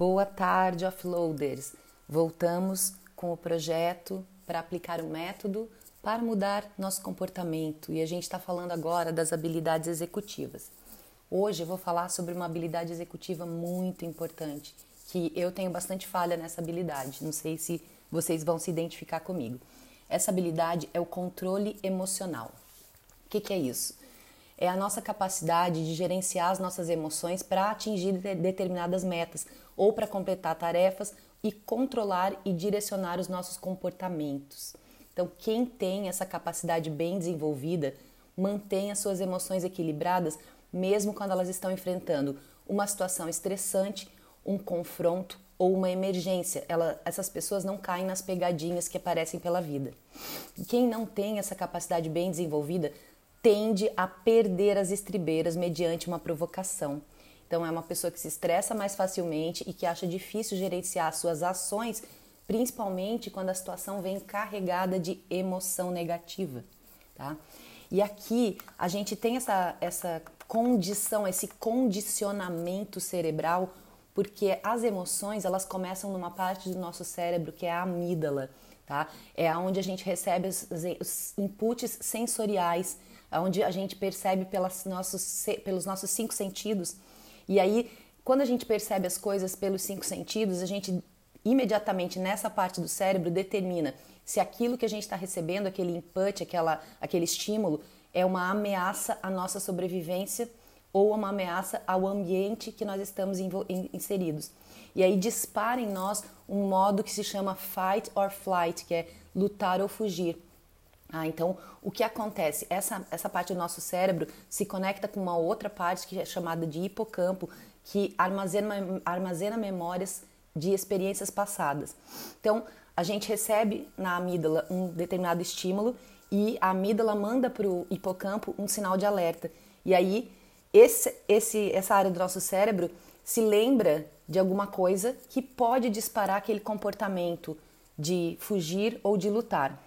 Boa tarde, offloaders! Voltamos com o projeto para aplicar o método para mudar nosso comportamento e a gente está falando agora das habilidades executivas. Hoje eu vou falar sobre uma habilidade executiva muito importante, que eu tenho bastante falha nessa habilidade, não sei se vocês vão se identificar comigo. Essa habilidade é o controle emocional. O que, que é isso? É a nossa capacidade de gerenciar as nossas emoções para atingir determinadas metas ou para completar tarefas e controlar e direcionar os nossos comportamentos. Então, quem tem essa capacidade bem desenvolvida mantém as suas emoções equilibradas, mesmo quando elas estão enfrentando uma situação estressante, um confronto ou uma emergência. Ela, essas pessoas não caem nas pegadinhas que aparecem pela vida. Quem não tem essa capacidade bem desenvolvida tende a perder as estribeiras mediante uma provocação. Então, é uma pessoa que se estressa mais facilmente e que acha difícil gerenciar suas ações, principalmente quando a situação vem carregada de emoção negativa. Tá? E aqui a gente tem essa, essa condição, esse condicionamento cerebral porque as emoções elas começam numa parte do nosso cérebro que é a amígdala, tá? É onde a gente recebe os, os inputs sensoriais, onde a gente percebe pelas nossos, pelos nossos cinco sentidos. E aí, quando a gente percebe as coisas pelos cinco sentidos, a gente imediatamente nessa parte do cérebro determina se aquilo que a gente está recebendo, aquele input, aquela, aquele estímulo, é uma ameaça à nossa sobrevivência ou uma ameaça ao ambiente que nós estamos inseridos. E aí dispara em nós um modo que se chama fight or flight, que é lutar ou fugir. Ah, então, o que acontece? Essa, essa parte do nosso cérebro se conecta com uma outra parte que é chamada de hipocampo, que armazena, armazena memórias de experiências passadas. Então, a gente recebe na amígdala um determinado estímulo e a amígdala manda para o hipocampo um sinal de alerta. E aí esse, esse, essa área do nosso cérebro se lembra de alguma coisa que pode disparar aquele comportamento de fugir ou de lutar.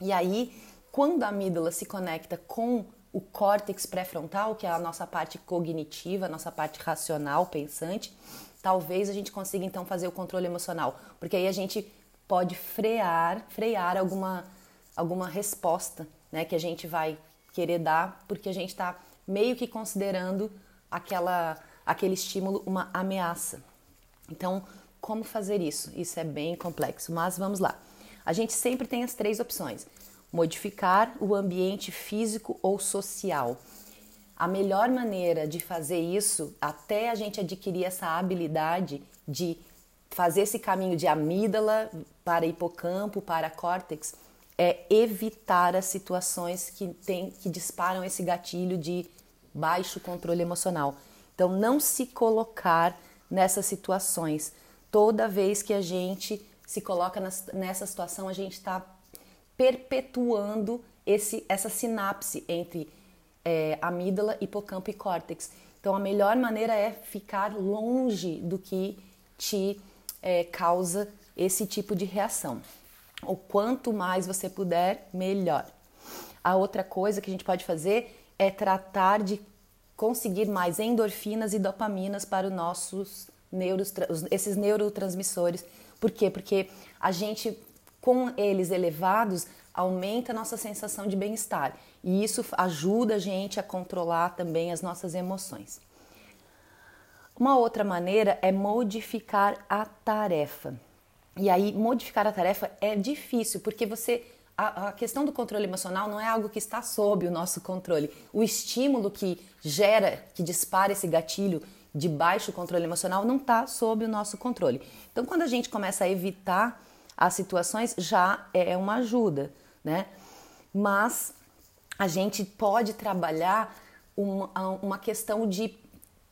E aí, quando a amígdala se conecta com o córtex pré-frontal, que é a nossa parte cognitiva, a nossa parte racional, pensante, talvez a gente consiga então fazer o controle emocional, porque aí a gente pode frear, frear alguma alguma resposta, né, que a gente vai querer dar, porque a gente está meio que considerando aquela, aquele estímulo uma ameaça. Então, como fazer isso? Isso é bem complexo, mas vamos lá. A gente sempre tem as três opções: modificar o ambiente físico ou social. A melhor maneira de fazer isso, até a gente adquirir essa habilidade de fazer esse caminho de amígdala para hipocampo, para córtex, é evitar as situações que, tem, que disparam esse gatilho de baixo controle emocional. Então, não se colocar nessas situações. Toda vez que a gente se coloca nessa situação, a gente está perpetuando esse, essa sinapse entre é, amígdala, hipocampo e córtex. Então, a melhor maneira é ficar longe do que te é, causa esse tipo de reação. O quanto mais você puder, melhor. A outra coisa que a gente pode fazer é tratar de conseguir mais endorfinas e dopaminas para os nossos neuros, esses neurotransmissores. Por quê? Porque a gente, com eles elevados, aumenta a nossa sensação de bem-estar e isso ajuda a gente a controlar também as nossas emoções. Uma outra maneira é modificar a tarefa. E aí, modificar a tarefa é difícil porque você a, a, questão do controle emocional não é algo que está sob o nosso controle. O estímulo que gera, que dispara esse gatilho de baixo controle emocional não está sob o nosso controle. Então, quando a gente começa a evitar as situações, já é uma ajuda, né? Mas a gente pode trabalhar uma, uma questão de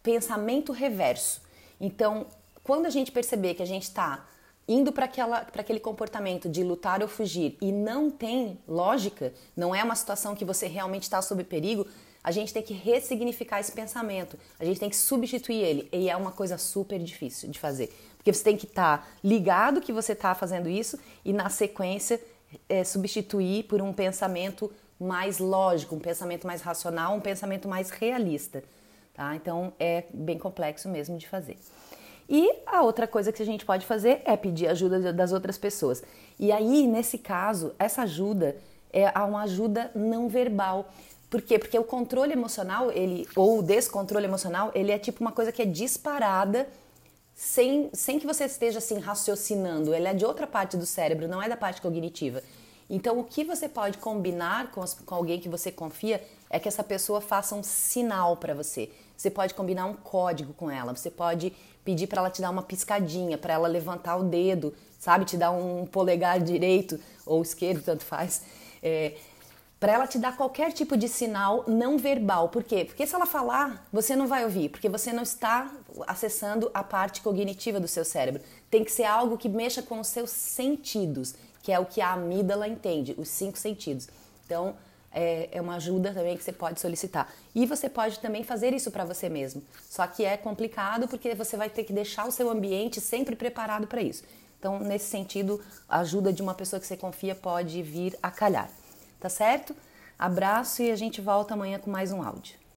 pensamento reverso. Então, quando a gente perceber que a gente está indo para aquele comportamento de lutar ou fugir e não tem lógica, não é uma situação que você realmente está sob perigo, a gente tem que ressignificar esse pensamento, a gente tem que substituir ele. E é uma coisa super difícil de fazer, porque você tem que estar tá ligado que você está fazendo isso e, na sequência, é, substituir por um pensamento mais lógico, um pensamento mais racional, um pensamento mais realista. Tá? Então é bem complexo mesmo de fazer. E a outra coisa que a gente pode fazer é pedir ajuda das outras pessoas. E aí, nesse caso, essa ajuda é uma ajuda não verbal. Por quê? Porque o controle emocional, ele ou o descontrole emocional, ele é tipo uma coisa que é disparada sem, sem que você esteja assim raciocinando. Ele é de outra parte do cérebro, não é da parte cognitiva. Então, o que você pode combinar com, com alguém que você confia é que essa pessoa faça um sinal para você. Você pode combinar um código com ela, você pode pedir para ela te dar uma piscadinha, para ela levantar o dedo, sabe? Te dar um polegar direito ou esquerdo, tanto faz. É, para ela te dar qualquer tipo de sinal não verbal. Por quê? Porque se ela falar, você não vai ouvir, porque você não está acessando a parte cognitiva do seu cérebro. Tem que ser algo que mexa com os seus sentidos, que é o que a amígdala entende, os cinco sentidos. Então, é, é uma ajuda também que você pode solicitar. E você pode também fazer isso para você mesmo. Só que é complicado porque você vai ter que deixar o seu ambiente sempre preparado para isso. Então, nesse sentido, a ajuda de uma pessoa que você confia pode vir a calhar. Tá certo? Abraço e a gente volta amanhã com mais um áudio.